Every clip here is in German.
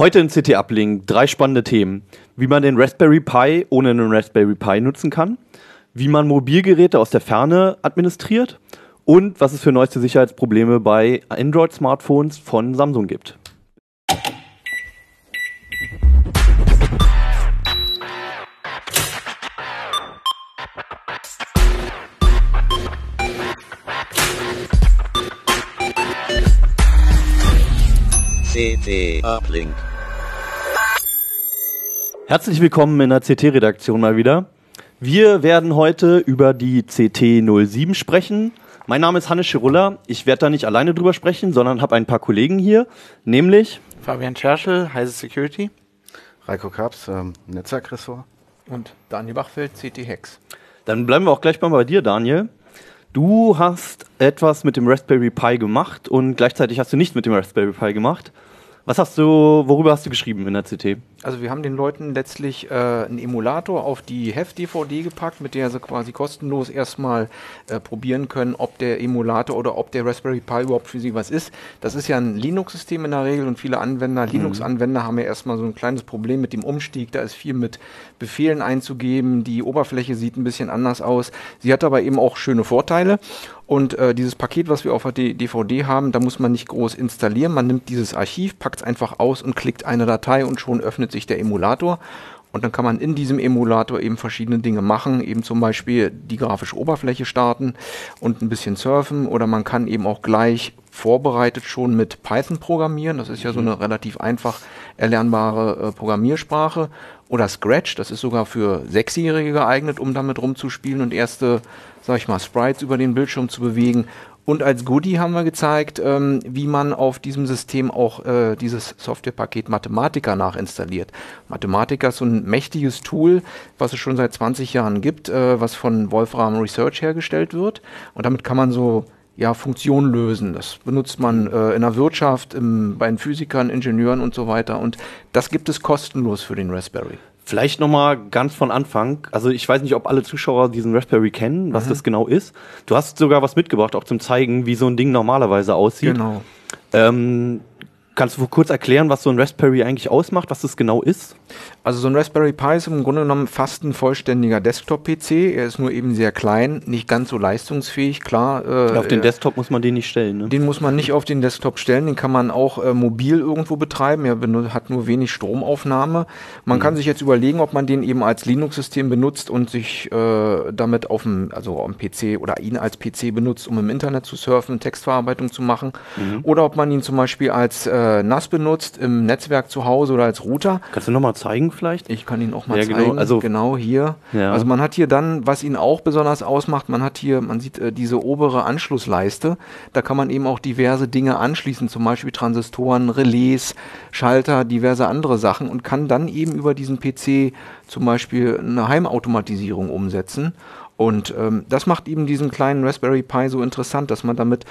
Heute in CT Uplink drei spannende Themen. Wie man den Raspberry Pi ohne einen Raspberry Pi nutzen kann, wie man Mobilgeräte aus der Ferne administriert und was es für neueste Sicherheitsprobleme bei Android-Smartphones von Samsung gibt. CT Uplink. Herzlich willkommen in der CT-Redaktion mal wieder. Wir werden heute über die CT07 sprechen. Mein Name ist Hannes Schirulla. Ich werde da nicht alleine drüber sprechen, sondern habe ein paar Kollegen hier, nämlich Fabian Scherschel, Heise Security. Reiko Kaps, ähm, Netzwerkressort. Und Daniel Bachfeld, CT Hex. Dann bleiben wir auch gleich mal bei dir, Daniel. Du hast etwas mit dem Raspberry Pi gemacht und gleichzeitig hast du nicht mit dem Raspberry Pi gemacht. Was hast du, worüber hast du geschrieben in der CT? Also wir haben den Leuten letztlich äh, einen Emulator auf die Heft-DVD gepackt, mit der sie quasi kostenlos erstmal äh, probieren können, ob der Emulator oder ob der Raspberry Pi überhaupt für sie was ist. Das ist ja ein Linux-System in der Regel und viele Anwender, mhm. Linux-Anwender haben ja erstmal so ein kleines Problem mit dem Umstieg. Da ist viel mit Befehlen einzugeben, die Oberfläche sieht ein bisschen anders aus. Sie hat aber eben auch schöne Vorteile. Und äh, dieses Paket, was wir auf der DVD haben, da muss man nicht groß installieren. Man nimmt dieses Archiv, packt es einfach aus und klickt eine Datei und schon öffnet sich der Emulator. Und dann kann man in diesem Emulator eben verschiedene Dinge machen, eben zum Beispiel die grafische Oberfläche starten und ein bisschen surfen oder man kann eben auch gleich vorbereitet schon mit Python programmieren. Das ist ja so eine relativ einfach erlernbare äh, Programmiersprache. Oder Scratch, das ist sogar für Sechsjährige geeignet, um damit rumzuspielen und erste sag ich mal, Sprites über den Bildschirm zu bewegen. Und als Goodie haben wir gezeigt, ähm, wie man auf diesem System auch äh, dieses Softwarepaket Mathematica nachinstalliert. Mathematica ist so ein mächtiges Tool, was es schon seit 20 Jahren gibt, äh, was von Wolfram Research hergestellt wird. Und damit kann man so ja, Funktionen lösen. Das benutzt man äh, in der Wirtschaft, im, bei den Physikern, Ingenieuren und so weiter. Und das gibt es kostenlos für den Raspberry. Vielleicht nochmal ganz von Anfang. Also ich weiß nicht, ob alle Zuschauer diesen Raspberry kennen, was mhm. das genau ist. Du hast sogar was mitgebracht, auch zum Zeigen, wie so ein Ding normalerweise aussieht. Genau. Ähm, kannst du kurz erklären, was so ein Raspberry eigentlich ausmacht, was das genau ist? Also so ein Raspberry Pi ist im Grunde genommen fast ein vollständiger Desktop-PC. Er ist nur eben sehr klein, nicht ganz so leistungsfähig, klar. Äh, auf den Desktop muss man den nicht stellen, ne? Den muss man nicht auf den Desktop stellen, den kann man auch äh, mobil irgendwo betreiben. Er hat nur wenig Stromaufnahme. Man mhm. kann sich jetzt überlegen, ob man den eben als Linux-System benutzt und sich äh, damit auf dem, also am PC oder ihn als PC benutzt, um im Internet zu surfen, Textverarbeitung zu machen. Mhm. Oder ob man ihn zum Beispiel als äh, NAS benutzt, im Netzwerk zu Hause oder als Router. Kannst du nochmal zeigen? Vielleicht? Ich kann ihn auch mal ja, genau, zeigen. Genau, also genau hier. Ja. Also man hat hier dann, was ihn auch besonders ausmacht, man hat hier, man sieht äh, diese obere Anschlussleiste. Da kann man eben auch diverse Dinge anschließen, zum Beispiel Transistoren, Relais, Schalter, diverse andere Sachen und kann dann eben über diesen PC zum Beispiel eine Heimautomatisierung umsetzen. Und ähm, das macht eben diesen kleinen Raspberry Pi so interessant, dass man damit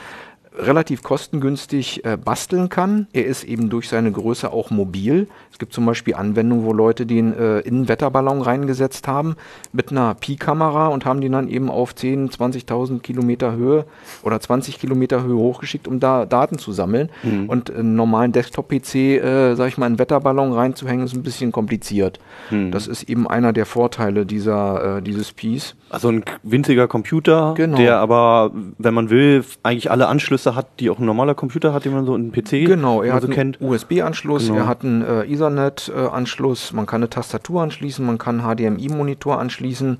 relativ kostengünstig äh, basteln kann. Er ist eben durch seine Größe auch mobil. Es gibt zum Beispiel Anwendungen, wo Leute den äh, in einen Wetterballon reingesetzt haben mit einer Pi-Kamera und haben den dann eben auf 10, 20.000 Kilometer Höhe oder 20 Kilometer Höhe hochgeschickt, um da Daten zu sammeln. Mhm. Und einen normalen Desktop-PC, äh, sag ich mal, einen Wetterballon reinzuhängen, ist ein bisschen kompliziert. Mhm. Das ist eben einer der Vorteile dieser, äh, dieses Pis. Also ein winziger Computer, genau. der aber, wenn man will, eigentlich alle Anschlüsse hat, die auch ein normaler Computer hat, den man so in PC genau, er hat so einen kennt. USB-Anschluss, genau. er hat einen äh, Ethernet-Anschluss, man kann eine Tastatur anschließen, man kann HDMI-Monitor anschließen,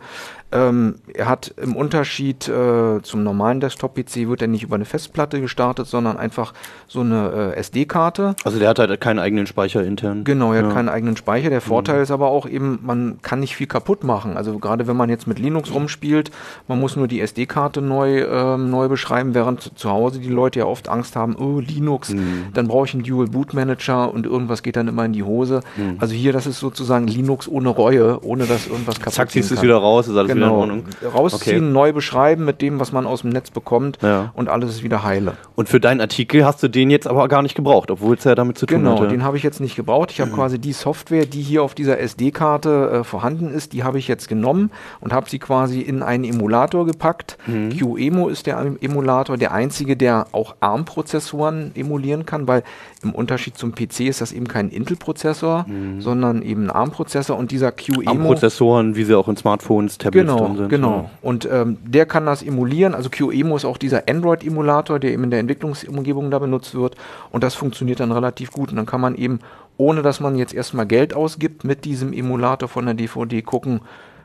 ähm, er hat im Unterschied äh, zum normalen Desktop-PC wird er nicht über eine Festplatte gestartet, sondern einfach so eine äh, SD-Karte. Also der hat halt keinen eigenen Speicher intern. Genau, er ja. hat keinen eigenen Speicher. Der Vorteil mhm. ist aber auch eben, man kann nicht viel kaputt machen. Also gerade wenn man jetzt mit Linux rumspielt, man muss nur die SD-Karte neu, ähm, neu beschreiben, während zu Hause die Leute ja oft Angst haben, oh Linux, mhm. dann brauche ich einen Dual Boot Manager und irgendwas geht dann immer in die Hose. Mhm. Also hier, das ist sozusagen Linux ohne Reue, ohne dass irgendwas kaputt Zack, ziehst du es wieder raus, ist alles genau. Wieder in Ordnung. Rausziehen, okay. neu beschreiben mit dem, was man aus dem Netz bekommt ja. und alles ist wieder heile. Und für deinen Artikel hast du den jetzt aber gar nicht gebraucht, obwohl es ja damit zu tun genau, hatte. Genau, den habe ich jetzt nicht gebraucht. Ich habe mhm. quasi die Software, die hier auf dieser SD-Karte äh, vorhanden ist, die habe ich jetzt genommen und habe sie quasi in einen Emulator gepackt. Mhm. QEMO ist der Emulator, der einzige, der auch ARM-Prozessoren emulieren kann, weil im Unterschied zum PC ist das eben kein Intel-Prozessor, sondern eben ein ARM-Prozessor und dieser QEMU. ARM-Prozessoren, wie sie auch in Smartphones, Tablets Genau, drin sind. genau. Und ähm, der kann das emulieren. Also QEMU ist auch dieser Android-Emulator, der eben in der Entwicklungsumgebung da benutzt wird. Und das funktioniert dann relativ gut. Und dann kann man eben, ohne dass man jetzt erstmal Geld ausgibt, mit diesem Emulator von der DVD gucken,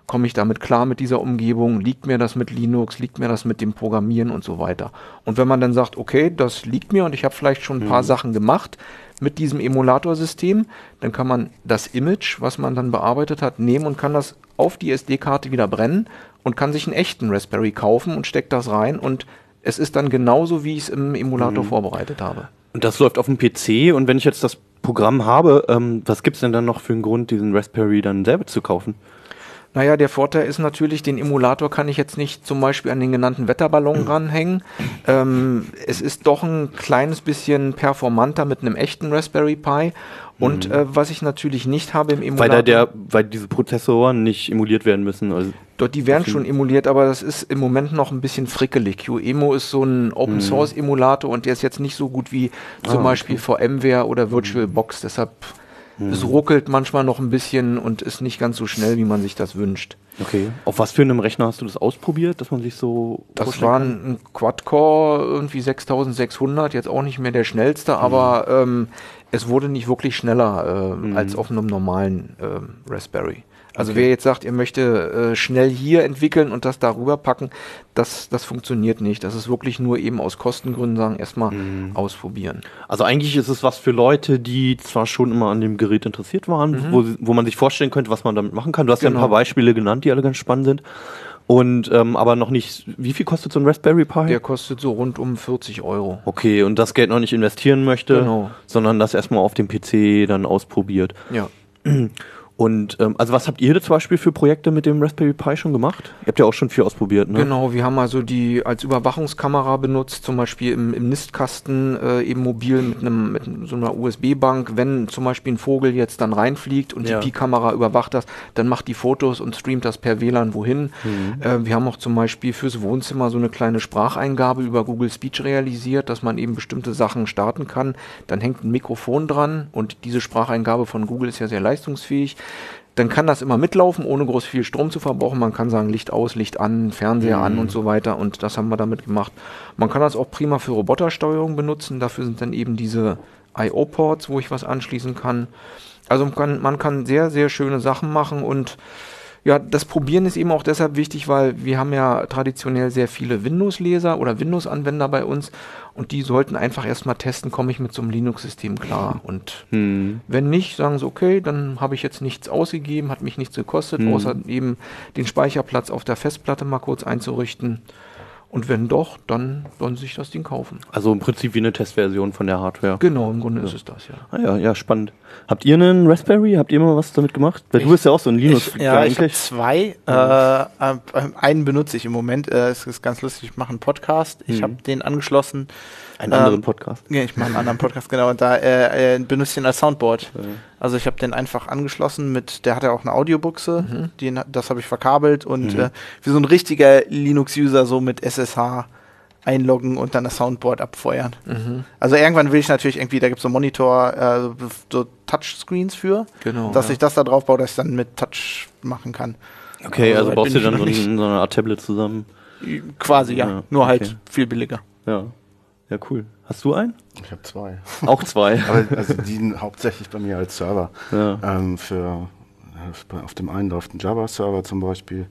komme ich damit klar mit dieser Umgebung, liegt mir das mit Linux, liegt mir das mit dem Programmieren und so weiter. Und wenn man dann sagt, okay, das liegt mir und ich habe vielleicht schon ein paar Sachen gemacht mit diesem Emulatorsystem, dann kann man das Image, was man dann bearbeitet hat, nehmen und kann das auf die SD-Karte wieder brennen und kann sich einen echten Raspberry kaufen und steckt das rein und es ist dann genauso, wie ich es im Emulator vorbereitet habe. Und das läuft auf dem PC und wenn ich jetzt das Programm habe, ähm, was gibt's denn dann noch für einen Grund, diesen Raspberry dann selber zu kaufen? Naja, der Vorteil ist natürlich, den Emulator kann ich jetzt nicht zum Beispiel an den genannten Wetterballon ranhängen. Ähm, es ist doch ein kleines bisschen performanter mit einem echten Raspberry Pi. Und äh, was ich natürlich nicht habe im Weil Emulator. da der, weil diese Prozessoren nicht emuliert werden müssen. Also Dort, die werden schon emuliert, aber das ist im Moment noch ein bisschen frickelig. QEMU ist so ein Open Source Emulator und der ist jetzt nicht so gut wie zum Beispiel VMware oder VirtualBox. Deshalb es ruckelt manchmal noch ein bisschen und ist nicht ganz so schnell, wie man sich das wünscht. Okay. Auf was für einem Rechner hast du das ausprobiert, dass man sich so Das war ein Quad-Core, irgendwie 6600, jetzt auch nicht mehr der schnellste, aber ähm, es wurde nicht wirklich schneller ähm, als auf einem normalen ähm, Raspberry. Also wer jetzt sagt, er möchte äh, schnell hier entwickeln und das darüber packen, das, das funktioniert nicht. Das ist wirklich nur eben aus Kostengründen sagen, erstmal ausprobieren. Also eigentlich ist es was für Leute, die zwar schon immer an dem Gerät interessiert waren, wo, sie- wo man sich vorstellen könnte, was man damit machen kann. Du hast ja Genau. ein paar Beispiele genannt, die alle ganz spannend sind. Und ähm, aber noch nicht, wie viel kostet so ein Raspberry Pi? Der kostet so rund um 40 Euro. okay, und das Geld noch nicht investieren möchte, Genau. sondern das erstmal auf dem PC dann ausprobiert. Ja. Und ähm, also was habt ihr zum Beispiel für Projekte mit dem Raspberry Pi schon gemacht? Ihr habt ja auch schon viel ausprobiert, ne? Genau, wir haben also die als Überwachungskamera benutzt, zum Beispiel im, im Nistkasten äh, eben mobil mit einem mit so einer USB-Bank. Wenn zum Beispiel ein Vogel jetzt dann reinfliegt und Ja. die Pi-Kamera überwacht das, dann macht die Fotos und streamt das per WLAN wohin. Äh, wir haben auch zum Beispiel fürs Wohnzimmer so eine kleine Spracheingabe über Google Speech realisiert, dass man eben bestimmte Sachen starten kann. Dann hängt ein Mikrofon dran und diese Spracheingabe von Google ist ja sehr leistungsfähig. Dann kann das immer mitlaufen, ohne groß viel Strom zu verbrauchen. Man kann sagen, Licht aus, Licht an, Fernseher an und so weiter. Und das haben wir damit gemacht. Man kann das auch prima für Robotersteuerung benutzen. Dafür sind dann eben diese IO-Ports, wo ich was anschließen kann. Also man kann, man kann sehr, sehr schöne Sachen machen und ja, das Probieren ist eben auch deshalb wichtig, weil wir haben ja traditionell sehr viele Windows-Leser oder Windows-Anwender bei uns und die sollten einfach erstmal testen, komme ich mit so einem Linux-System klar. Und Hm. wenn nicht, sagen sie, okay, dann habe ich jetzt nichts ausgegeben, hat mich nichts gekostet, Mhm. außer eben den Speicherplatz auf der Festplatte mal kurz einzurichten. Und wenn doch, dann sollen sie sich das Ding kaufen. Also im Prinzip wie eine Testversion von der Hardware. Genau, im Grunde ist es das, ja. Ah ja, ja, spannend. Habt ihr einen Raspberry? Habt ihr mal was damit gemacht? Weil du bist ja auch so ein linux Ich, ja, ich habe eigentlich. zwei. Äh, äh, einen benutze ich im Moment. Äh, es ist ganz lustig. Ich mache einen Podcast. Ich Mhm. habe den angeschlossen. Einen ähm, anderen Podcast. Ja, ich mache einen anderen Podcast, genau. Und da äh, äh, benutze ich den als Soundboard. Also ich habe den einfach angeschlossen mit, der hat ja auch eine Audiobuchse. Den, das habe ich verkabelt und Mhm. äh, wie so ein richtiger Linux-User so mit SSH einloggen und dann das Soundboard abfeuern. Mhm. Also irgendwann will ich natürlich irgendwie, da gibt es so Monitor, äh, so Touchscreens für, Genau. dass ja. ich das da drauf baue, dass ich dann mit Touch machen kann. Okay, also soweit baust du dann so, ein, so eine Art Tablet zusammen. Quasi, ja. Ja, Nur okay. halt viel billiger. Ja. Ja, cool. Hast du einen? Ich habe zwei. Auch zwei. Aber also die hauptsächlich bei mir als Server. ja. Ähm, für, äh, auf dem einen läuft ein Java-Server zum Beispiel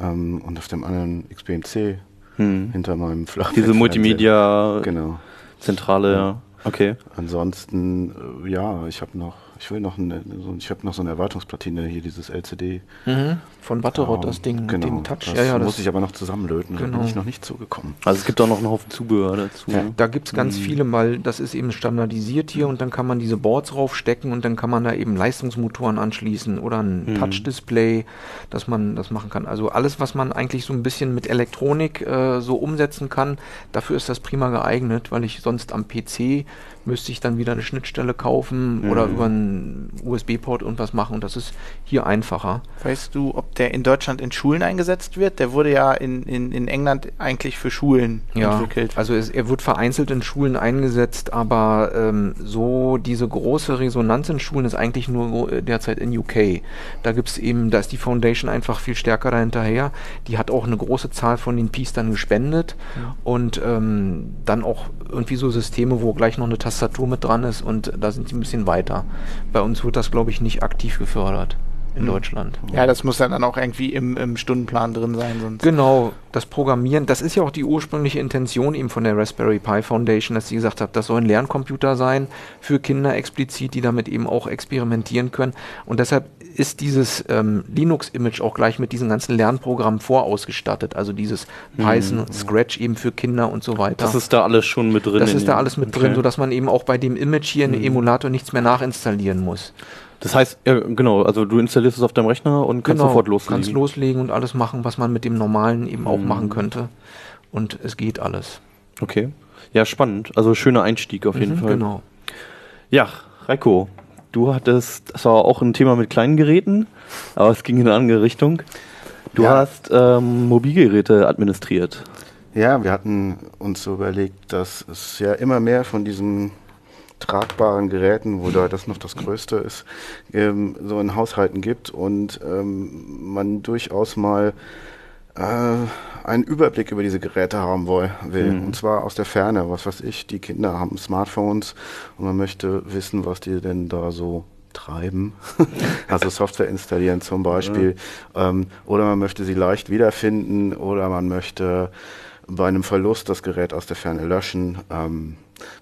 ähm, und auf dem anderen XBMC Hm. hinter meinem Flach. Diese Multimedia-Zentrale, Genau. ja. Okay. Ansonsten, äh, ja, ich habe noch, ich will noch eine, so, ich habe noch so eine Erweiterungsplatine hier, dieses LCD. Mhm. Von Butterot, das Ähm, Ding mit dem Touch. Das ja, ja, muss das, ich aber noch zusammenlöten. Da Genau. bin ich noch nicht zugekommen. Also es gibt auch noch einen Haufen Zubehör dazu. Ja. ne? Da gibt es ganz viele, weil das ist eben standardisiert hier und dann kann man diese Boards raufstecken und dann kann man da eben Leistungsmotoren anschließen oder ein Mhm. Touch-Display, dass man das machen kann. Also alles, was man eigentlich so ein bisschen mit Elektronik äh, so umsetzen kann, dafür ist das prima geeignet, weil ich sonst am PC müsste ich dann wieder eine Schnittstelle kaufen oder Mhm. über einen USB-Port irgendwas machen und das ist hier einfacher. Weißt du, ob der in Deutschland in Schulen eingesetzt wird? Der wurde ja in, in, in England eigentlich für Schulen Ja, entwickelt. also es, er wird vereinzelt in Schulen eingesetzt, aber ähm, so diese große Resonanz in Schulen ist eigentlich nur äh, derzeit in UK. Da gibt's eben, da ist die Foundation einfach viel stärker dahinterher. Die hat auch eine große Zahl von den Peace dann gespendet und ähm, dann auch irgendwie so Systeme, wo gleich noch eine Tastatur mit dran ist und da sind sie ein bisschen weiter. Bei uns wird das, glaube ich, nicht aktiv gefördert in Deutschland. Ja, das muss dann auch irgendwie im, im Stundenplan drin sein, sonst. Genau, das Programmieren, das ist ja auch die ursprüngliche Intention eben von der Raspberry Pi Foundation, dass sie gesagt hat, das soll ein Lerncomputer sein für Kinder explizit, die damit eben auch experimentieren können. Und deshalb ist dieses ähm, Linux-Image auch gleich mit diesen ganzen Lernprogrammen vorausgestattet. Also dieses Python, Scratch eben für Kinder und so weiter. Das ist da alles schon mit drin. das in ist da alles mit Okay. drin, sodass man eben auch bei dem Image hier in den Emulator nichts mehr nachinstallieren muss. Das heißt, ja, genau, also du installierst es auf deinem Rechner und kannst sofort loslegen. Kannst loslegen und alles machen, was man mit dem normalen eben auch Mhm. machen könnte. Und es geht alles. Okay. Ja, spannend. Also schöner Einstieg auf jeden Mhm, Fall. Genau. Ja, Reiko, du hattest, das war auch ein Thema mit kleinen Geräten, aber es ging in eine andere Richtung. Du Ja. hast ähm, Mobilgeräte administriert. Ja, wir hatten uns so überlegt, dass es ja immer mehr von diesen tragbaren Geräten, wo da das noch das Größte ist, ähm, so in Haushalten gibt und ähm, man durchaus mal einen Überblick über diese Geräte haben will. Mhm. Und zwar aus der Ferne. Was weiß ich, die Kinder haben Smartphones und man möchte wissen, was die denn da so treiben. also Software installieren zum Beispiel. Ähm, oder man möchte sie leicht wiederfinden oder man möchte bei einem Verlust das Gerät aus der Ferne löschen. Ähm,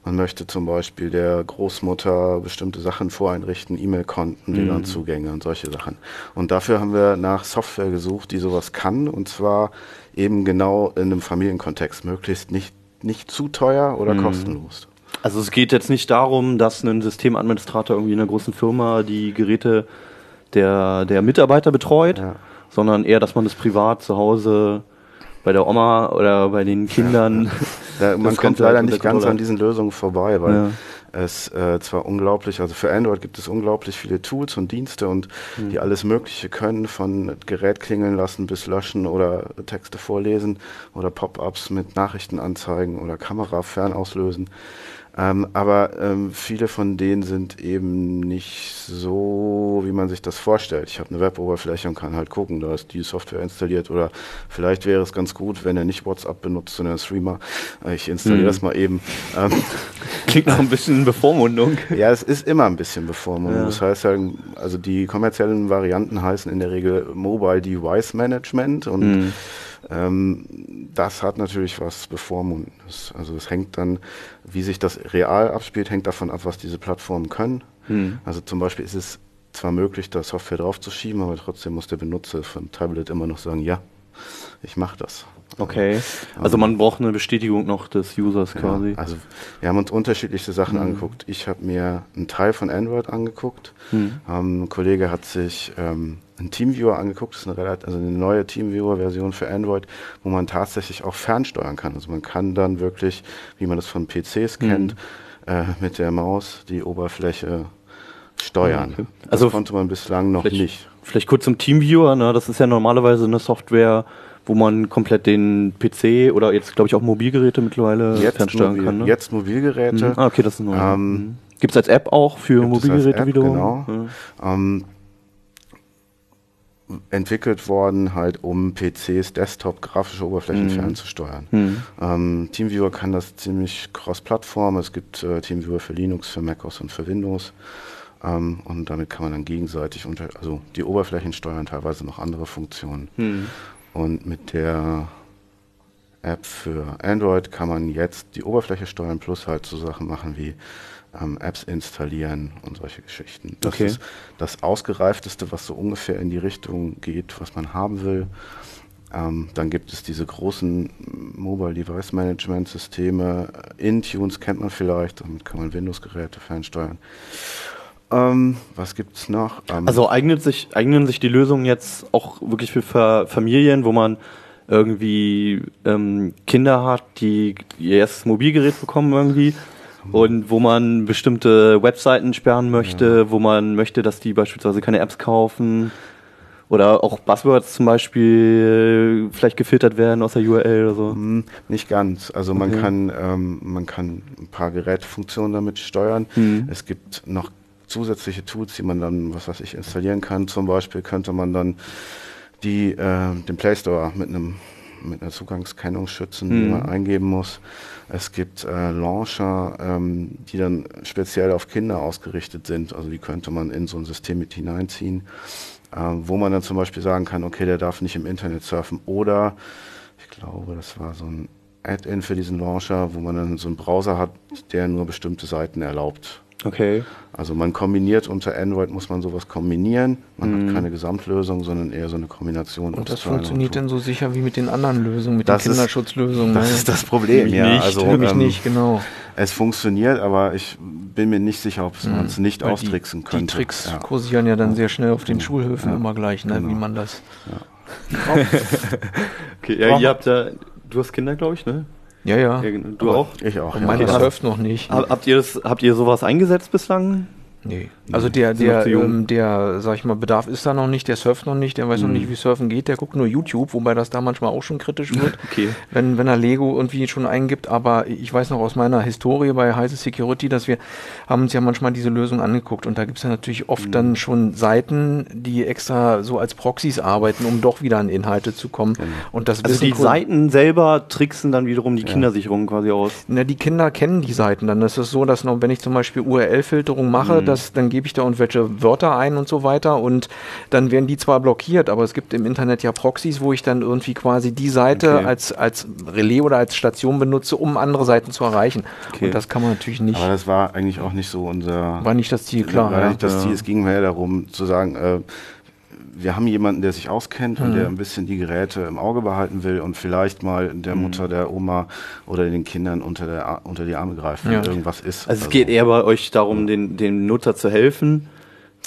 man möchte zum Beispiel der Großmutter bestimmte Sachen voreinrichten, E-Mail-Konten, WLAN-Zugänge und solche Sachen. Und dafür haben wir nach Software gesucht, die sowas kann und zwar eben genau in einem Familienkontext, möglichst nicht, nicht zu teuer oder kostenlos. Also es geht jetzt nicht darum, dass ein Systemadministrator irgendwie in einer großen Firma die Geräte der, der Mitarbeiter betreut, Ja. sondern eher, dass man das privat zu Hause bei der Oma oder bei den Kindern. Da, man Das kommt leider nicht ganz an diesen Lösungen vorbei, weil Ja. es äh, zwar unglaublich, also für Android gibt es unglaublich viele Tools und Dienste und Hm. die alles Mögliche können, von Gerät klingeln lassen bis löschen oder Texte vorlesen oder Pop-ups mit Nachrichtenanzeigen oder Kamera fernauslösen. Ähm, aber ähm, viele von denen sind eben nicht so, wie man sich das vorstellt. Ich habe eine Web-Oberfläche und kann halt gucken, da ist die Software installiert oder vielleicht wäre es ganz gut, wenn er nicht WhatsApp benutzt, sondern Streamer. Äh, Ich installiere Mhm. das mal eben. Ähm, Klingt noch ein bisschen Bevormundung. ja, es ist immer ein bisschen Bevormundung. Ja. Das heißt halt, also die kommerziellen Varianten heißen in der Regel Mobile Device Management und Mhm. Ähm, das hat natürlich was Bevormundendes. Also es hängt dann, wie sich das real abspielt, hängt davon ab, was diese Plattformen können. Mhm. Also zum Beispiel ist es zwar möglich, da Software draufzuschieben, aber trotzdem muss der Benutzer vom Tablet immer noch sagen, ja, ich mache das. Okay. Also man braucht eine Bestätigung noch des Users quasi. Ja, also wir haben uns unterschiedlichste Sachen angeguckt. Ich habe mir einen Teil von Android angeguckt. Mhm. Ähm, ein Kollege hat sich ähm, einen Teamviewer angeguckt. Das ist eine, relativ, also eine neue Teamviewer-Version für Android, wo man tatsächlich auch fernsteuern kann. Also man kann dann wirklich, wie man das von PCs kennt, äh, mit der Maus die Oberfläche steuern. Okay. Das Also konnte man bislang noch vielleicht- nicht. Vielleicht kurz zum Teamviewer, ne? das ist ja normalerweise eine Software, wo man komplett den PC oder jetzt glaube ich auch Mobilgeräte mittlerweile fernsteuern mobil, kann. Ne? jetzt Mobilgeräte. Mhm. Ah, okay, das ist neu. Ähm, Mhm. Gibt es als App auch für Mobilgeräte wiederum? genau. Ja. ähm, entwickelt worden, halt um PCs, Desktop, grafische Oberflächen Mhm. fernzusteuern. Mhm. Ähm, TeamViewer kann das ziemlich cross-Plattform. Es gibt äh, TeamViewer für Linux, für macOS und für Windows. Ähm, und damit kann man dann gegenseitig unter, also die Oberflächen steuern, teilweise noch andere Funktionen. Mhm. Und mit der App für Android kann man jetzt die Oberfläche steuern, plus halt so Sachen machen wie ähm, Apps installieren und solche Geschichten. Das Okay. ist das Ausgereifteste, was so ungefähr in die Richtung geht, was man haben will. Ähm, dann gibt es diese großen Mobile Device Management Systeme. Intunes kennt man vielleicht, damit kann man Windows-Geräte fernsteuern. Ähm, was gibt's noch? Ähm, Also eignet sich, eignen sich die Lösungen jetzt auch wirklich für Fa Familien, wo man irgendwie ähm, Kinder hat, die ihr erstes Mobilgerät bekommen irgendwie und wo man bestimmte Webseiten sperren möchte, wo man möchte, dass die beispielsweise keine Apps kaufen oder auch Buzzwords zum Beispiel vielleicht gefiltert werden aus der URL oder so. Hm, Nicht ganz. Also man Okay. kann ähm, man kann ein paar Gerätefunktionen damit steuern. Mhm. Es gibt noch zusätzliche Tools, die man dann, was weiß ich, installieren kann. Zum Beispiel könnte man dann die äh, den Play Store mit einem mit einer Zugangskennung schützen, die Mhm. man eingeben muss. Es gibt äh, Launcher, ähm, die dann speziell auf Kinder ausgerichtet sind. Also die könnte man in so ein System mit hineinziehen, äh, wo man dann zum Beispiel sagen kann, okay, der darf nicht im Internet surfen. Oder ich glaube, das war so ein Add-in für diesen Launcher, wo man dann so einen Browser hat, der nur bestimmte Seiten erlaubt. Okay. Also man kombiniert unter Android muss man sowas kombinieren. Man Mhm. hat keine Gesamtlösung, sondern eher so eine Kombination. Und das funktioniert und dann so sicher wie mit den anderen Lösungen, mit Das den ist- Kinderschutzlösungen. Das ne? ist das Problem, Nämlich ja. nicht, also Für mich ähm, nicht, genau. Es funktioniert, aber ich bin mir nicht sicher, ob man es nicht Weil austricksen die, könnte. Die Tricks ja. kursieren ja dann sehr schnell auf den Schulhöfen Ja, immer gleich, ne, genau. wie man das. okay ja, ihr habt ja, du hast Kinder, glaube ich, ne? Ja, ja. Ja. Du auch? Ich auch. Und ja. meine Okay. surft noch nicht. Hab- Habt ihr, das, habt ihr sowas eingesetzt bislang? Nee. Also der, noch der, ähm, der, sag ich mal, Bedarf ist da noch nicht, der surft noch nicht, der weiß noch Mhm. nicht, wie Surfen geht, der guckt nur YouTube, wobei das da manchmal auch schon kritisch wird, Okay. wenn, wenn er Lego irgendwie schon eingibt. Aber ich weiß noch aus meiner Historie bei Heise Security, dass wir haben uns ja manchmal diese Lösung angeguckt und da gibt's ja natürlich oft Mhm. dann schon Seiten, die extra so als Proxys arbeiten, um doch wieder an Inhalte zu kommen. Und das Also die Seiten selber tricksen dann wiederum die Kindersicherung quasi aus. Na, die Kinder kennen die Seiten dann. Das ist so, dass noch, wenn ich zum Beispiel URL-Filterung mache, Mhm. das, dann gebe ich da irgendwelche Wörter ein und so weiter und dann werden die zwar blockiert, aber es gibt im Internet ja Proxys, wo ich dann irgendwie quasi die Seite Okay. als, als Relais oder als Station benutze, um andere Seiten zu erreichen. Okay. Und das kann man natürlich nicht. Aber das war eigentlich auch nicht so unser. War nicht das Ziel, klar. war ja. nicht das. Ziel. Es ging mehr darum zu sagen, äh, wir haben jemanden, der sich auskennt und Mhm. der ein bisschen die Geräte im Auge behalten will und vielleicht mal der Mhm. Mutter, der Oma oder den Kindern unter, der, unter die Arme greift, wenn Ja. irgendwas ist. Also es geht eher bei euch darum, den, dem Nutzer zu helfen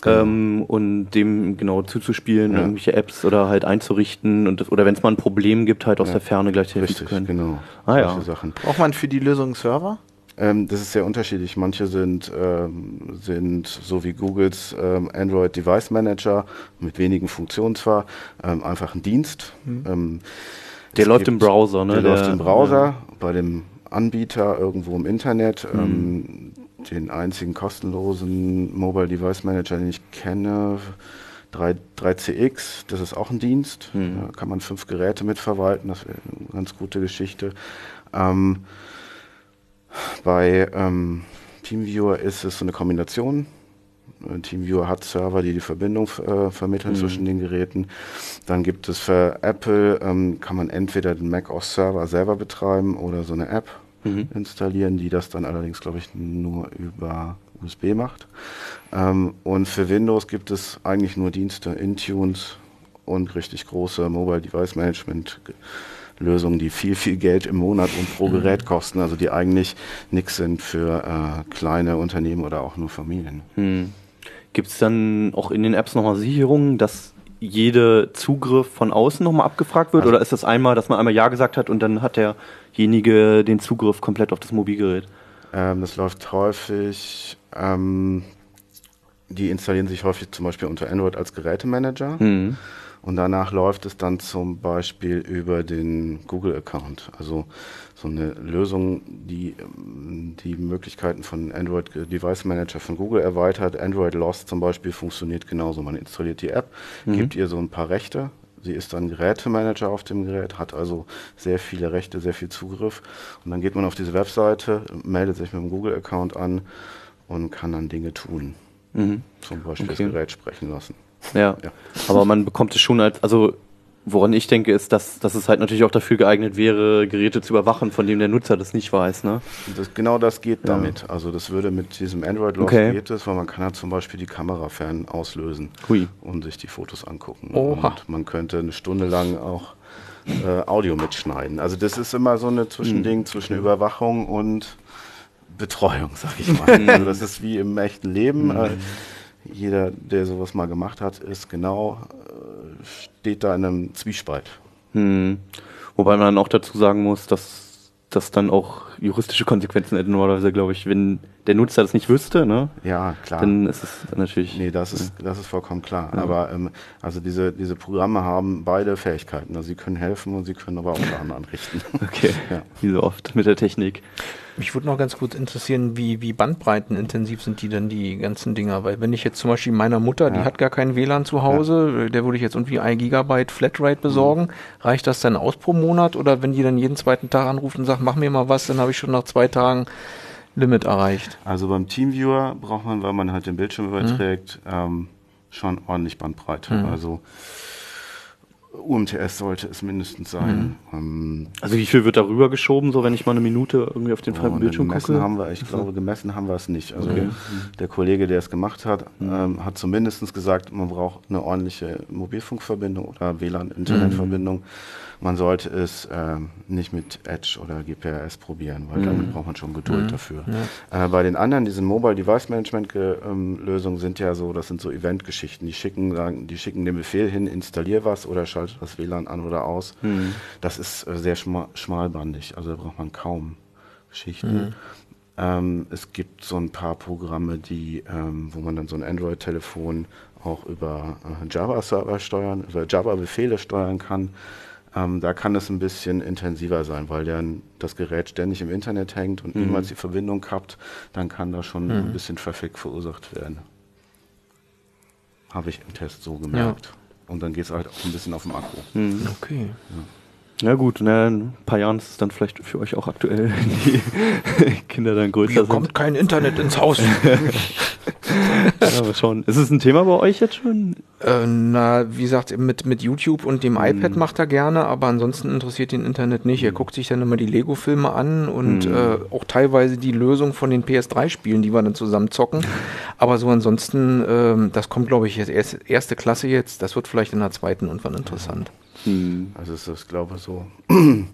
ähm, und dem genau zuzuspielen, Ja. irgendwelche Apps oder halt einzurichten und das, oder wenn es mal ein Problem gibt, halt aus Ja. der Ferne gleich helfen Richtig, zu können. genau. Ah, ja. Solche Sachen. Braucht man für die Lösung einen Server? Ähm, das ist sehr unterschiedlich. Manche sind, ähm, sind so wie Googles ähm, Android Device Manager mit wenigen Funktionen zwar, ähm, einfach ein Dienst. Ähm, Der läuft gibt- im Browser, ne? Der, Der- läuft im Browser, bei dem Anbieter irgendwo im Internet. Mhm. Ähm, den einzigen kostenlosen Mobile Device Manager, den ich kenne, 3, 3CX, das ist auch ein Dienst. Mhm. Da kann man fünf Geräte mitverwalten, das wäre eine ganz gute Geschichte. Ähm, bei ähm, TeamViewer ist es so eine Kombination. Äh, TeamViewer hat Server, die die Verbindung äh, vermitteln Mhm. zwischen den Geräten. Dann gibt es für Apple, ähm, kann man entweder den Mac OS Server selber betreiben oder so eine App Mhm. installieren, die das dann allerdings, glaube ich, nur über USB macht. Ähm, und für Windows gibt es eigentlich nur Dienste, Intunes und richtig große Mobile Device Management Lösungen, die viel, viel Geld im Monat und pro Gerät kosten, also die eigentlich nichts sind für äh, kleine Unternehmen oder auch nur Familien. Hm. Gibt es dann auch in den Apps nochmal Sicherungen, dass jeder Zugriff von außen nochmal abgefragt wird? Also- oder ist das einmal, dass man einmal Ja gesagt hat und dann hat derjenige den Zugriff komplett auf das Mobilgerät? Ähm, das läuft häufig, ähm, die installieren sich häufig zum Beispiel unter Android als Gerätemanager. Hm. Und danach läuft es dann zum Beispiel über den Google-Account. Also so eine Lösung, die ähm, die Möglichkeiten von Android Device Manager von Google erweitert. Android Lost zum Beispiel funktioniert genauso. Man installiert die App, gibt ihr so ein paar Rechte. Sie ist dann Gerätemanager auf dem Gerät, hat also sehr viele Rechte, sehr viel Zugriff. Und dann geht man auf diese Webseite, meldet sich mit dem Google-Account an und kann dann Dinge tun. Mhm. Zum Beispiel Okay. das Gerät sprechen lassen. Ja. Ja. aber man bekommt es schon als, also woran ich denke, ist, dass, dass es halt natürlich auch dafür geeignet wäre, Geräte zu überwachen, von denen der Nutzer das nicht weiß. Ne? Das, genau das geht Ja. damit. Also das würde mit diesem Android Lost Okay. geht es, weil man kann halt zum Beispiel die Kamera fern auslösen Hui. und sich die Fotos angucken. Oha. Und man könnte eine Stunde lang auch äh, Audio mitschneiden. Also das ist immer so eine. Zwischending zwischen Überwachung und Betreuung, sag ich mal. also das ist wie im echten Leben. Hm. Äh, jeder, der sowas mal gemacht hat, ist genau, äh, steht da in einem Zwiespalt. Hm. Wobei man auch dazu sagen muss, dass das dann auch juristische Konsequenzen hätte normalerweise, glaube ich, wenn der Nutzer das nicht wüsste, ne? Ja, klar. Dann ist es natürlich. Nee, das ist, das ist vollkommen klar. Aber ähm, also diese, diese Programme haben beide Fähigkeiten. Also sie können helfen und sie können aber auch Schaden anrichten. Okay, Ja. wie so oft mit der Technik. Mich würde noch ganz kurz interessieren, wie, wie bandbreitenintensiv sind die denn, die ganzen Dinger? Weil wenn ich jetzt zum Beispiel meiner Mutter, die Ja. hat gar keinen WLAN zu Hause, der würde ich jetzt irgendwie ein Gigabyte Flatrate besorgen. Mhm. Reicht das dann aus pro Monat? Oder wenn die dann jeden zweiten Tag anruft und sagt, mach mir mal was, dann habe ich schon nach zwei Tagen Limit erreicht. Also beim Teamviewer braucht man, weil man halt den Bildschirm überträgt, ähm, schon ordentlich Bandbreite. Mhm. Also UMTS sollte es mindestens sein. Ähm, Also wie viel wird darüber geschoben, so wenn ich mal eine Minute irgendwie auf den freien Oh, Bildschirm gemessen gucke? haben wir, ich glaube, gemessen haben wir es nicht. Also Okay. der Kollege, der es gemacht hat, ähm, hat zumindest gesagt, man braucht eine ordentliche Mobilfunkverbindung oder WLAN-Internetverbindung. Man sollte es ähm, nicht mit Edge oder GPRS probieren, weil damit braucht man schon Geduld dafür. Äh, bei den anderen, diesen Mobile Device Management ähm, Lösungen sind ja so, das sind so Event-Geschichten. Die schicken, sagen, die schicken den Befehl hin, installier was oder schalte das WLAN an oder aus. Das ist äh, sehr schma schmalbandig, also da braucht man kaum Geschichten. Ähm, es gibt so ein paar Programme, die, ähm, wo man dann so ein Android-Telefon auch über äh, Java-Server steuern, über Java-Befehle steuern kann. Ähm, da kann es ein bisschen intensiver sein, weil dann das Gerät ständig im Internet hängt und niemals die Verbindung kappt, dann kann da schon ein bisschen Traffic verursacht werden. Habe ich im Test so gemerkt. Und dann geht es halt auch ein bisschen auf dem Akku. Okay. Ja gut, na, in ein paar Jahren ist es dann vielleicht für euch auch aktuell, wenn die Kinder dann größer Hier sind. kommt kein Internet ins Haus. Ja, mal schauen. Ist es ein Thema bei euch jetzt schon? Äh, na, wie gesagt, mit, mit YouTube und dem iPad Mhm. macht er gerne, aber ansonsten interessiert ihn Internet nicht. Er guckt sich dann immer die Lego-Filme an und Mhm. äh, auch teilweise die Lösung von den PS3-Spielen, die wir dann zusammen zocken. Aber so ansonsten, ähm, das kommt, glaube ich, jetzt erst, erste Klasse jetzt. Das wird vielleicht in der zweiten irgendwann interessant. Hm. Also ist das, glaube ich, so.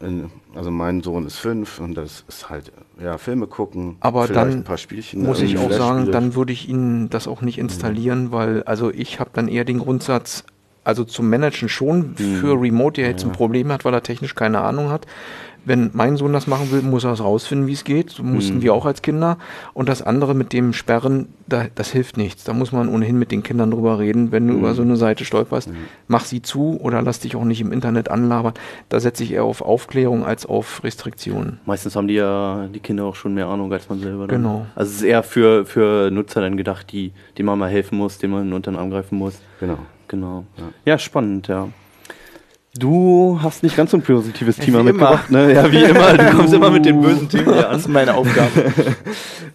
In, also mein Sohn ist fünf und das ist halt, ja, Filme gucken, Aber vielleicht dann ein paar Spielchen. Muss ich auch sagen, dann würde ich Ihnen das auch nicht installieren, weil also ich habe dann eher den Grundsatz, also zum Managen schon für Remote, der jetzt ein Problem hat, weil er technisch keine Ahnung hat. Wenn mein Sohn das machen will, muss er es rausfinden, wie es geht. So mussten wir auch als Kinder. Und das andere mit dem Sperren, da, das hilft nichts. Da muss man ohnehin mit den Kindern drüber reden. Wenn du über so eine Seite stolperst, mach sie zu oder lass dich auch nicht im Internet anlabern. Da setze ich eher auf Aufklärung als auf Restriktionen. Meistens haben die ja die Kinder auch schon mehr Ahnung als man selber. Dann. Genau. Also es ist eher für, für Nutzer dann gedacht, die, die man mal helfen muss, denen man unter den Arm greifen muss. Genau. Genau. Ja, spannend, ja. Du hast nicht ganz so ein positives Thema mitgebracht, ne? Ja, wie immer. Du kommst immer mit den bösen Themen hier Das an. ist meine Aufgabe.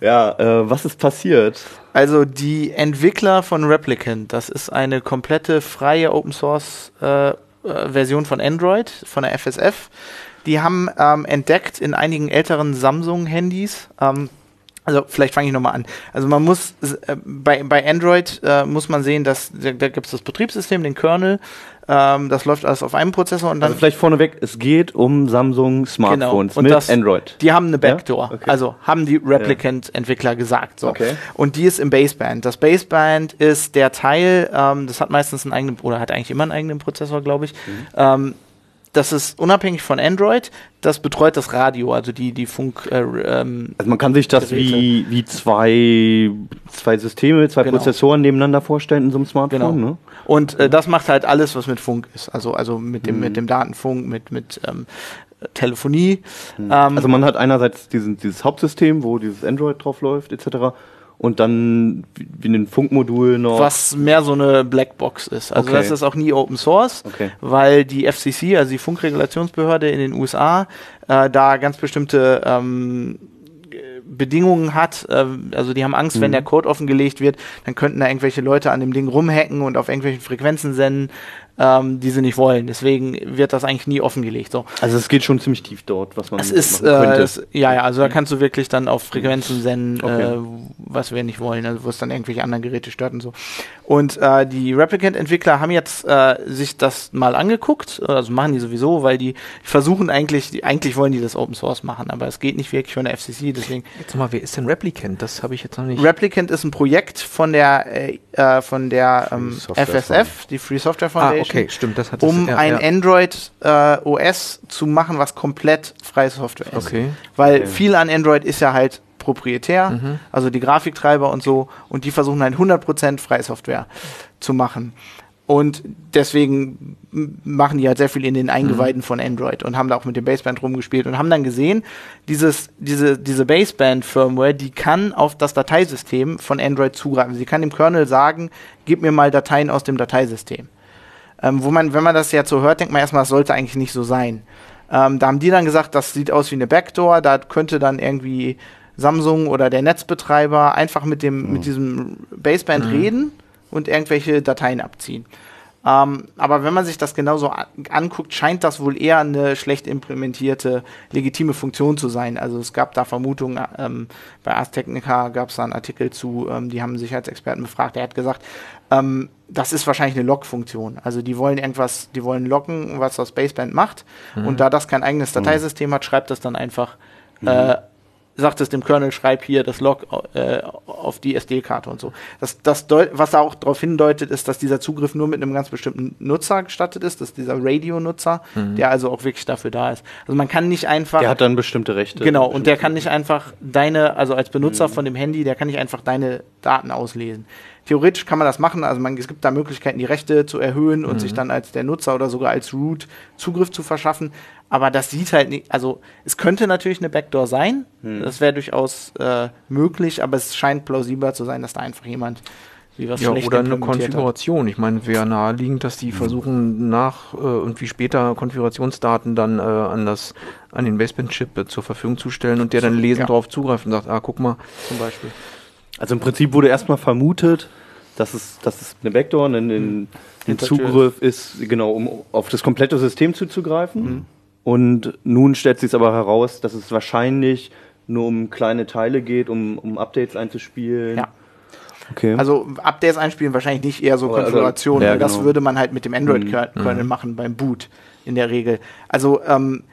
Ja, äh, was ist passiert? Also die Entwickler von Replicant, das ist eine komplette freie Open Source äh, äh, Version von Android, von der FSF. Die haben ähm, entdeckt in einigen älteren Samsung-Handys, ähm, also vielleicht fange ich nochmal an. Also man muss äh, bei, bei Android äh, muss man sehen, dass da, da gibt es das Betriebssystem, den Kernel, ähm, das läuft alles auf einem Prozessor und dann Also vielleicht vorneweg, es geht um Samsung Smartphones Genau. Und mit das- Android. Die haben eine Backdoor. Okay. Also haben die Replicant-Entwickler gesagt. So. Okay. Und die ist im Baseband. Das Baseband ist der Teil, ähm, das hat meistens einen eigenen, oder hat eigentlich immer einen eigenen Prozessor, glaube ich. Mhm. Ähm, das ist unabhängig von Android. Das betreut das Radio, also die, die Funk. Äh, ähm, Also man kann sich das Geräte. wie, wie zwei, zwei Systeme, zwei Genau. Prozessoren nebeneinander vorstellen in so einem Smartphone, Genau. ne? Und äh, das macht halt alles, was mit Funk ist. Also, also mit, dem, Mhm. mit dem Datenfunk, mit, mit ähm, Telefonie. Ähm, Also man hat einerseits diesen, dieses Hauptsystem, wo dieses Android drauf läuft, etc. Und dann wie, ein Funkmodul noch. was mehr so eine Blackbox ist. Also Okay. das ist auch nie Open Source, Okay. weil die FCC, also die Funkregulationsbehörde in den USA, äh, da ganz bestimmte ähm, äh, Bedingungen hat. Ähm, also die haben Angst, wenn der Code offengelegt wird, dann könnten da irgendwelche Leute an dem Ding rumhacken und auf irgendwelchen Frequenzen senden, ähm, die sie nicht wollen. Deswegen wird das eigentlich nie offengelegt. So. Also es geht schon ziemlich tief dort, was man Es ist, machen äh, könnte. es, ja, ja, also da kannst du wirklich dann auf Frequenzen senden, Okay. äh, was wir nicht wollen, also wo es dann irgendwelche anderen Geräte stört und so. Und äh, die Replicant-Entwickler haben jetzt äh, sich das mal angeguckt, also machen die sowieso, weil die versuchen eigentlich, die, eigentlich wollen die das Open Source machen, aber es geht nicht wirklich von der FCC, deswegen jetzt mal, wer ist denn Replicant? Das habe ich jetzt noch nicht. Replicant ist ein Projekt von der, äh, äh, von der ähm, FSF, die Free Software ah, Foundation, okay, stimmt, das hat um das, ja, ein ja. Android äh, OS zu machen, was komplett freie Software ist. Okay. Weil viel an Android ist ja halt proprietär, Mhm. also die Grafiktreiber und so, und die versuchen halt 100% freie Software zu machen. Und deswegen machen die halt sehr viel in den Eingeweiden von Android und haben da auch mit dem Baseband rumgespielt und haben dann gesehen, dieses, diese, diese Baseband-Firmware, die kann auf das Dateisystem von Android zugreifen. Sie kann dem Kernel sagen, gib mir mal Dateien aus dem Dateisystem. Ähm, wo man, wenn man das jetzt so hört, denkt man erstmal, das sollte eigentlich nicht so sein. Ähm, da haben die dann gesagt, das sieht aus wie eine Backdoor, da könnte dann irgendwie Samsung oder der Netzbetreiber einfach mit dem, mit diesem Baseband reden und irgendwelche Dateien abziehen. Ähm, aber wenn man sich das genauso an anguckt, scheint das wohl eher eine schlecht implementierte, legitime Funktion zu sein. Also es gab da Vermutungen, ähm, bei Ars Technica gab es da einen Artikel zu, ähm, die haben Sicherheitsexperten befragt, der hat gesagt, ähm, das ist wahrscheinlich eine Log-Funktion. Also die wollen irgendwas, die wollen loggen, was das Baseband macht. Und da das kein eigenes Dateisystem hat, schreibt das dann einfach, äh, sagt es dem Kernel, schreib hier das Log äh, auf die SD-Karte und so. Das, das was da auch darauf hindeutet, ist, dass dieser Zugriff nur mit einem ganz bestimmten Nutzer gestattet ist, das ist dieser Radio-Nutzer, der also auch wirklich dafür da ist. Also man kann nicht einfach Der hat dann bestimmte Rechte. Genau, und der kann nicht einfach deine, also als Benutzer von dem Handy, der kann nicht einfach deine Daten auslesen. Theoretisch kann man das machen, also man, es gibt da Möglichkeiten, die Rechte zu erhöhen und sich dann als der Nutzer oder sogar als Root Zugriff zu verschaffen. Aber das sieht halt nicht, also es könnte natürlich eine Backdoor sein, das wäre durchaus äh, möglich, aber es scheint plausibler zu sein, dass da einfach jemand wie was Ja, oder eine implementiert hat. Konfiguration. Ich meine, wäre naheliegend, dass die versuchen, nach äh, irgendwie später Konfigurationsdaten dann äh, an, das, an den Baseband-Chip äh, zur Verfügung zu stellen und der dann lesend Ja. darauf zugreift und sagt, ah, guck mal, zum Beispiel. Also im Prinzip wurde erstmal vermutet, dass es, dass es eine Backdoor, ein, ein, ein Hintertür Zugriff ist, genau, um auf das komplette System zuzugreifen. Und nun stellt sich aber heraus, dass es wahrscheinlich nur um kleine Teile geht, um, um Updates einzuspielen. Ja. Okay. Also Updates einspielen wahrscheinlich nicht eher so Aber also- Konfigurationen, ja, weil das genau. würde man halt mit dem Android-Kernel machen beim Boot in der Regel. Also ähm,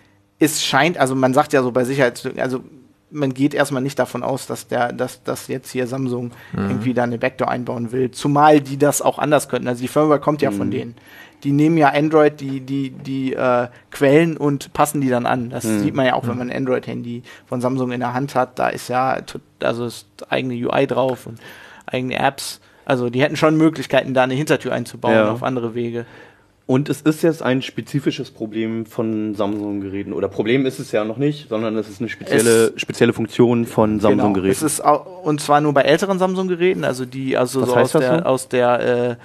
es scheint, also man sagt ja so bei Sicherheits, also man geht erstmal nicht davon aus, dass der, dass, dass jetzt hier Samsung irgendwie da eine Backdoor einbauen will, zumal die das auch anders könnten. Also die Firmware kommt ja von denen. Die nehmen ja Android, die, die, die äh, Quellen und passen die dann an. Das sieht man ja auch, wenn man ein Android-Handy von Samsung in der Hand hat. Da ist ja, also ist eigene UI drauf und eigene Apps. Also die hätten schon Möglichkeiten, da eine Hintertür einzubauen Ja. auf andere Wege. Und es ist jetzt ein spezifisches Problem von Samsung-Geräten. Oder Problem ist es ja noch nicht, sondern es ist eine spezielle, spezielle Funktion von Genau. Es Samsung-Geräten. ist au- und zwar nur bei älteren Samsung-Geräten, also die also so aus der, so? aus der äh,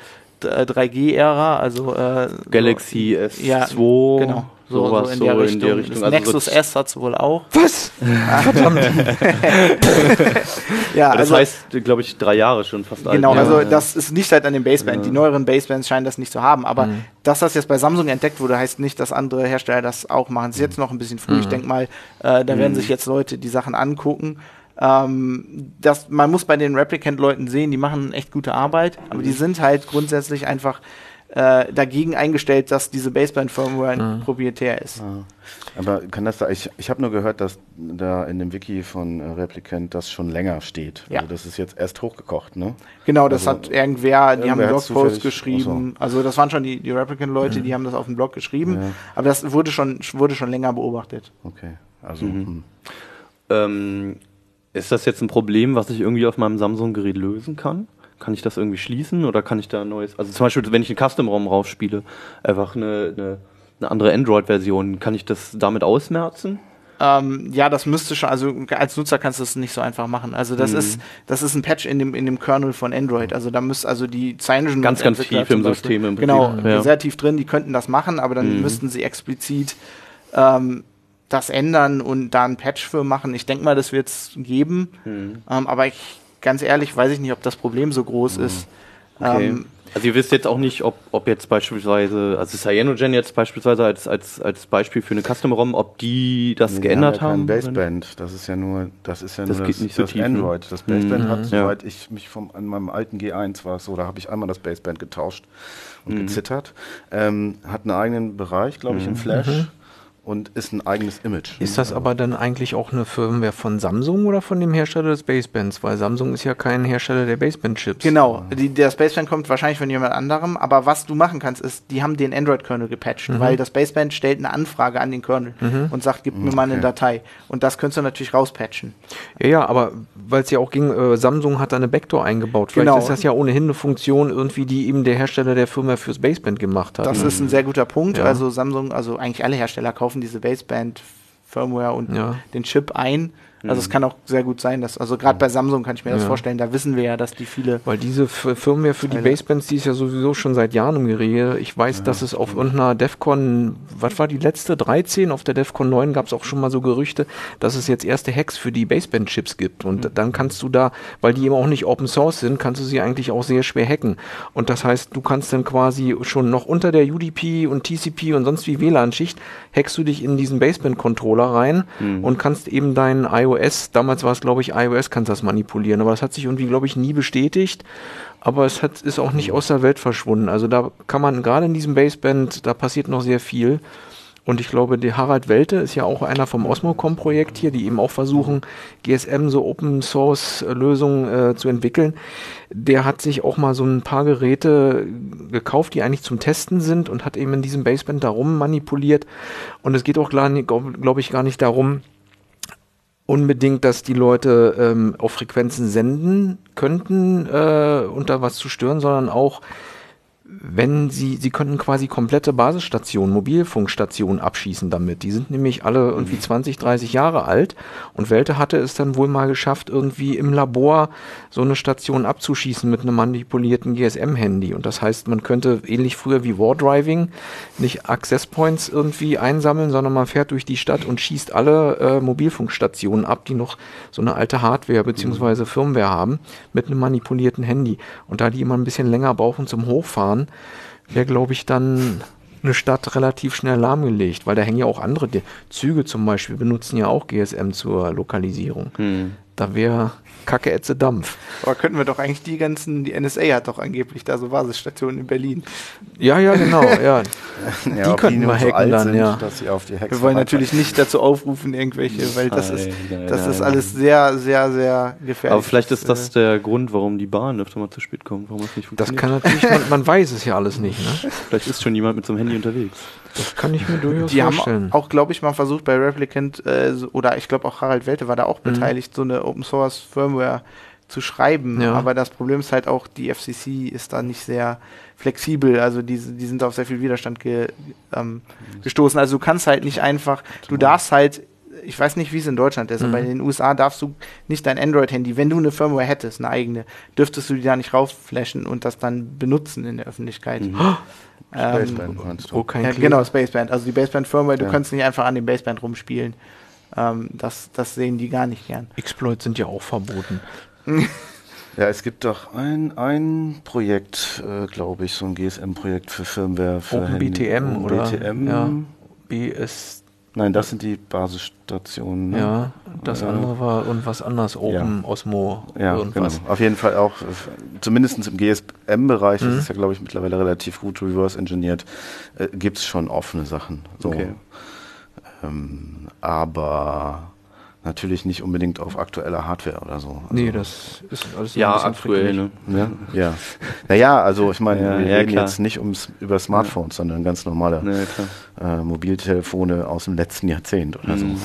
d- äh, 3G-Ära, also äh, Galaxy so, ja, S2, genau, so, sowas so in der Richtung. Das Also so Nexus S hat es wohl auch. was? Ja, Das also heißt, glaube ich, drei Jahre schon fast alt. Genau, Ja. also das ist nicht halt an dem Baseband. Die neueren Basebands scheinen das nicht zu haben. Aber dass das jetzt bei Samsung entdeckt wurde, heißt nicht, dass andere Hersteller das auch machen. Es ist jetzt noch ein bisschen früh. Ich denke mal, äh, da werden sich jetzt Leute die Sachen angucken. Ähm, das, man muss bei den Replicant-Leuten sehen, die machen echt gute Arbeit, aber die sind halt grundsätzlich einfach äh, dagegen eingestellt, dass diese Baseband-Firmware proprietär ist. Aber kann das da, ich, ich habe nur gehört, dass da in dem Wiki von äh, Replicant das schon länger steht. Ja. Also das ist jetzt erst hochgekocht, ne? Genau, das Also, hat irgendwer, die haben irgendwer einen hat's Blogpost geschrieben. Also das waren schon die, die Replicant-Leute, die haben das auf dem Blog geschrieben. Aber das wurde schon, wurde schon länger beobachtet. Okay. Also, hm. Ähm, ist das jetzt ein Problem, was ich irgendwie auf meinem Samsung-Gerät lösen kann? Kann ich das irgendwie schließen oder kann ich da ein neues, also zum Beispiel, wenn ich einen Custom-ROM raufspiele, einfach eine, eine, eine andere Android-Version, kann ich das damit ausmerzen? Ähm, ja, das müsste schon, also als Nutzer kannst du es nicht so einfach machen. Also das ist, das ist ein Patch in dem, in dem Kernel von Android. Also da müsste also die Cyanogen Ganz, ganz tief im System im Genau, Prinzip, ja. sehr tief drin, die könnten das machen, aber dann müssten sie explizit ähm, das ändern und da ein Patch für machen. Ich denke mal, das wird es geben. Ähm, aber ich, ganz ehrlich, weiß ich nicht, ob das Problem so groß ist. Okay. Ähm, also ihr wisst jetzt auch nicht, ob, ob jetzt beispielsweise, also Cyanogen jetzt beispielsweise als, als, als Beispiel für eine Custom-ROM, ob die das Nee, die geändert ja haben? kein Baseband. Das ist ja nur, das ist ja Das nur geht das, nicht so das tief, ne? Android. Das Baseband Mhm. hat, Ja. soweit ich mich vom, an meinem alten G1 war es so, da habe ich einmal das Baseband getauscht und Mhm. gezittert. Ähm, hat einen eigenen Bereich, glaube ich, in Flash. Und ist ein eigenes Image. Ist das aber dann eigentlich auch eine Firmware von Samsung oder von dem Hersteller des Basebands? Weil Samsung ist ja kein Hersteller der Baseband-Chips. Genau, die, der Spaceband kommt wahrscheinlich von jemand anderem, aber was du machen kannst, ist, die haben den Android-Kernel gepatcht, Mhm. weil das Baseband stellt eine Anfrage an den Kernel und sagt, gib mir mal eine Okay. Datei. Und das könntest du natürlich rauspatchen. Ja, ja, aber weil es ja auch ging, äh, Samsung hat da eine Backdoor eingebaut. Vielleicht Genau. ist das ja ohnehin eine Funktion irgendwie, die eben der Hersteller der Firma fürs Baseband gemacht hat. Das ist ein sehr guter Punkt. Ja. Also Samsung, also eigentlich alle Hersteller kaufen diese Baseband Firmware und Ja. den Chip ein. Also es kann auch sehr gut sein, dass, also gerade bei Samsung kann ich mir das Ja. vorstellen, da wissen wir ja, dass die viele Weil diese Firmware für die. Basebands, die ist ja sowieso schon seit Jahren im Gerede. Ich weiß, dass es auf irgendeiner DEFCON, was war die letzte? 13? Auf der DEFCON 9 gab es auch schon mal so Gerüchte, dass es jetzt erste Hacks für die Baseband-Chips gibt. Und dann kannst du da, weil die eben auch nicht Open Source sind, kannst du sie eigentlich auch sehr schwer hacken. Und das heißt, du kannst dann quasi schon noch unter der UDP und TCP und sonst wie WLAN-Schicht, hackst du dich in diesen Baseband-Controller rein und kannst eben dein iOS, damals war es glaube ich iOS, kannst das manipulieren. Aber das hat sich irgendwie, glaube ich, nie bestätigt. Aber es hat, ist auch nicht aus der Welt verschwunden. Also da kann man gerade in diesem Baseband, da passiert noch sehr viel. Und ich glaube, der Harald Welte ist ja auch einer vom Osmocom-Projekt hier, die eben auch versuchen, GSM, so Open-Source-Lösungen äh, zu entwickeln. Der hat sich auch mal so ein paar Geräte gekauft, die eigentlich zum Testen sind und hat eben in diesem Baseband darum manipuliert. Und es geht auch, glaube glaub ich, gar nicht darum, unbedingt, dass die Leute ähm, auf Frequenzen senden könnten, äh, da was zu stören, sondern auch, wenn sie, sie könnten quasi komplette Basisstationen, Mobilfunkstationen abschießen damit. Die sind nämlich alle irgendwie 20, 30 Jahre alt und Welte hatte es dann wohl mal geschafft, irgendwie im Labor so eine Station abzuschießen mit einem manipulierten GSM-Handy. Und das heißt, man könnte ähnlich früher wie War Driving nicht Access Points irgendwie einsammeln, sondern man fährt durch die Stadt und schießt alle äh, Mobilfunkstationen ab, die noch so eine alte Hardware beziehungsweise Firmware haben, mit einem manipulierten Handy. Und da die immer ein bisschen länger brauchen zum Hochfahren, wäre, glaube ich, dann eine Stadt relativ schnell lahmgelegt, weil da hängen ja auch andere Züge zum Beispiel benutzen ja auch GSM zur Lokalisierung. Da wäre Kacke Ätze Dampf. Aber könnten wir doch eigentlich die ganzen, die NSA hat doch angeblich da so Basisstationen in Berlin. Ja, ja, genau, ja. Ja, ob könnten wir hacken dann, sind, ja. Dass sie auf die Hacks Wir wollen natürlich nicht dazu aufrufen, irgendwelche, weil das ist, das ist alles sehr, sehr, sehr gefährlich. Aber vielleicht ist das äh, der Grund, warum die Bahn öfter mal zu spät kommt, warum es nicht Das funktioniert. kann natürlich, man, man weiß es ja alles nicht, ne? Vielleicht ist schon jemand mit so einem Handy unterwegs. Das kann ich mir durchaus Die vorstellen. haben auch, glaube ich, mal versucht bei Replicant, äh, oder ich glaube auch Harald Welte war da auch beteiligt, so eine Open Source Firmware zu schreiben. Ja. Aber das Problem ist halt auch, die FCC ist da nicht sehr flexibel. Also die, die sind auf sehr viel Widerstand ge, ähm, gestoßen. Also du kannst halt nicht einfach, du darfst halt, ich weiß nicht, wie es in Deutschland ist, aber in den USA darfst du nicht dein Android-Handy, wenn du eine Firmware hättest, eine eigene, dürftest du die da nicht raufflashen und das dann benutzen in der Öffentlichkeit. Ähm, Baseband meinst du? oh, kein ja, genau, das Baseband. Also die Baseband-Firmware, du Ja. kannst nicht einfach an dem Baseband rumspielen. Ähm, das, das sehen die gar nicht gern. Exploits sind ja auch verboten. Ja, es gibt doch ein, ein Projekt, äh, glaube ich, so ein GSM-Projekt für Firmware. Für OpenBTM oder? BTM. Ja. BS, Nein, das sind die Basisstationen. Ne? ja. Das Äh, andere war irgendwas anderes. Open, Osmo, Ja, irgendwas. genau. Auf jeden Fall auch, äh, zumindest im GSM-Bereich, Mhm. das ist ja, glaube ich, mittlerweile relativ gut reverse-engineert, äh, gibt es schon offene Sachen. So. Okay. Ähm, aber natürlich nicht unbedingt auf aktueller Hardware oder so. Also, Nee, das ist alles Ja, ein bisschen aktuell, ne? Ja, ja. Naja, also ich meine, Ja, wir ja, reden klar. jetzt nicht ums, über Smartphones, sondern ganz normale äh, Mobiltelefone aus dem letzten Jahrzehnt oder so. Mhm.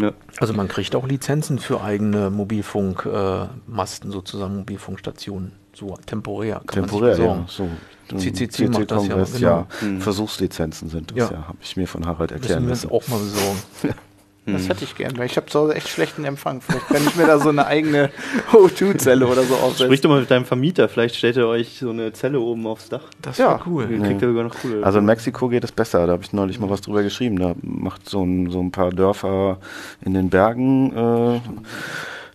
Ja. Also man kriegt auch Lizenzen für eigene Mobilfunkmasten sozusagen, Mobilfunkstationen. So temporär kann Temporär, man ja. sich So. CCC macht das ja, Kongress, genau. ja. Mhm. Versuchslizenzen sind das Ja. ja, habe ich mir von Harald besorgen. erklären Müssen wir lassen. auch mal besorgen. Das hätte ich gern, weil ich habe zu Hause echt schlechten Empfang. Vielleicht kann ich mir da so eine eigene O2-Zelle oder so aufsetzen. Sprich doch mal mit deinem Vermieter, vielleicht stellt er euch so eine Zelle oben aufs Dach. Das Ja. wäre cool. Dann kriegt er sogar noch coole. Also in Mexiko geht es besser, da habe ich neulich mal was drüber geschrieben. Da macht so ein, so ein paar Dörfer in den Bergen, äh,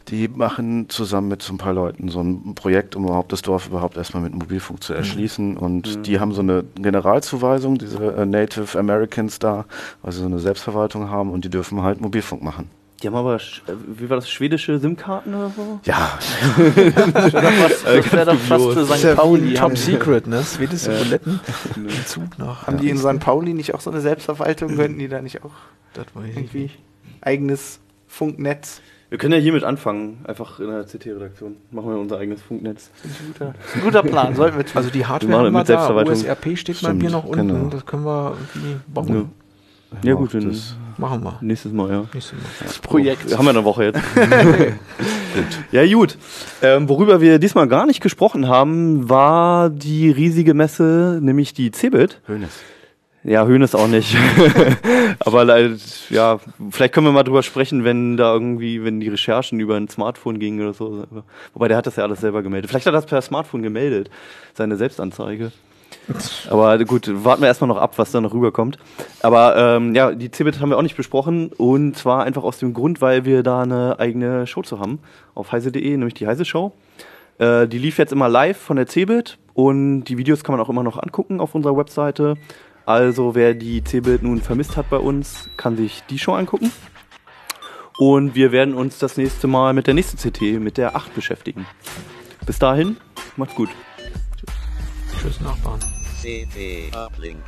die machen zusammen mit so ein paar Leuten so ein Projekt, um überhaupt das Dorf überhaupt erstmal mit Mobilfunk zu erschließen. Und die haben so eine Generalzuweisung, diese äh, Native Americans da, weil sie so eine Selbstverwaltung haben und die dürfen halt Mobilfunk machen. Die haben aber, äh, wie war das, schwedische SIM-Karten oder so? Ja, Das wäre doch fast für Das ist St. ja Pauli. wie Haben, Top Secret, ne? Schwedische Buletten. Zug nach. haben die in St. Pauli nicht auch so eine Selbstverwaltung? Könnten die da nicht auch irgendwie nicht. eigenes Funknetz? Wir können ja hiermit anfangen, einfach in der CT-Redaktion. Machen wir unser eigenes Funknetz. Das ist ein guter, ist ein guter Plan, sollten wir tun. Also die Wir Hardware machen haben wir da. OSRP steht bei mir noch unten. genau. Das können wir irgendwie bauen. Ja, gut, dann das- Machen wir. nächstes Mal, ja. Nächstes Mal. das Projekt. Haben wir eine Woche jetzt. ja, gut. Ähm, worüber wir diesmal gar nicht gesprochen haben, war die riesige Messe, nämlich die CeBIT. Hönes. Ja, Höhnes auch nicht. Aber ja, vielleicht können wir mal drüber sprechen, wenn da irgendwie, wenn die Recherchen über ein Smartphone gingen oder so. Wobei der hat das ja alles selber gemeldet. Vielleicht hat er das per Smartphone gemeldet, seine Selbstanzeige. Aber gut, warten wir erstmal noch ab, was da noch rüberkommt. Aber ähm, ja, die CeBIT haben wir auch nicht besprochen und zwar einfach aus dem Grund, weil wir da eine eigene Show zu haben auf heise.de, nämlich die Heise Show. Äh, die lief jetzt immer live von der CeBIT und die Videos kann man auch immer noch angucken auf unserer Webseite. Also wer die CeBIT nun vermisst hat bei uns, kann sich die Show angucken. Und wir werden uns das nächste Mal mit der nächsten CT, mit der 8 beschäftigen. Bis dahin, macht's gut. Tschüss, Nachbarn. CT Uplink.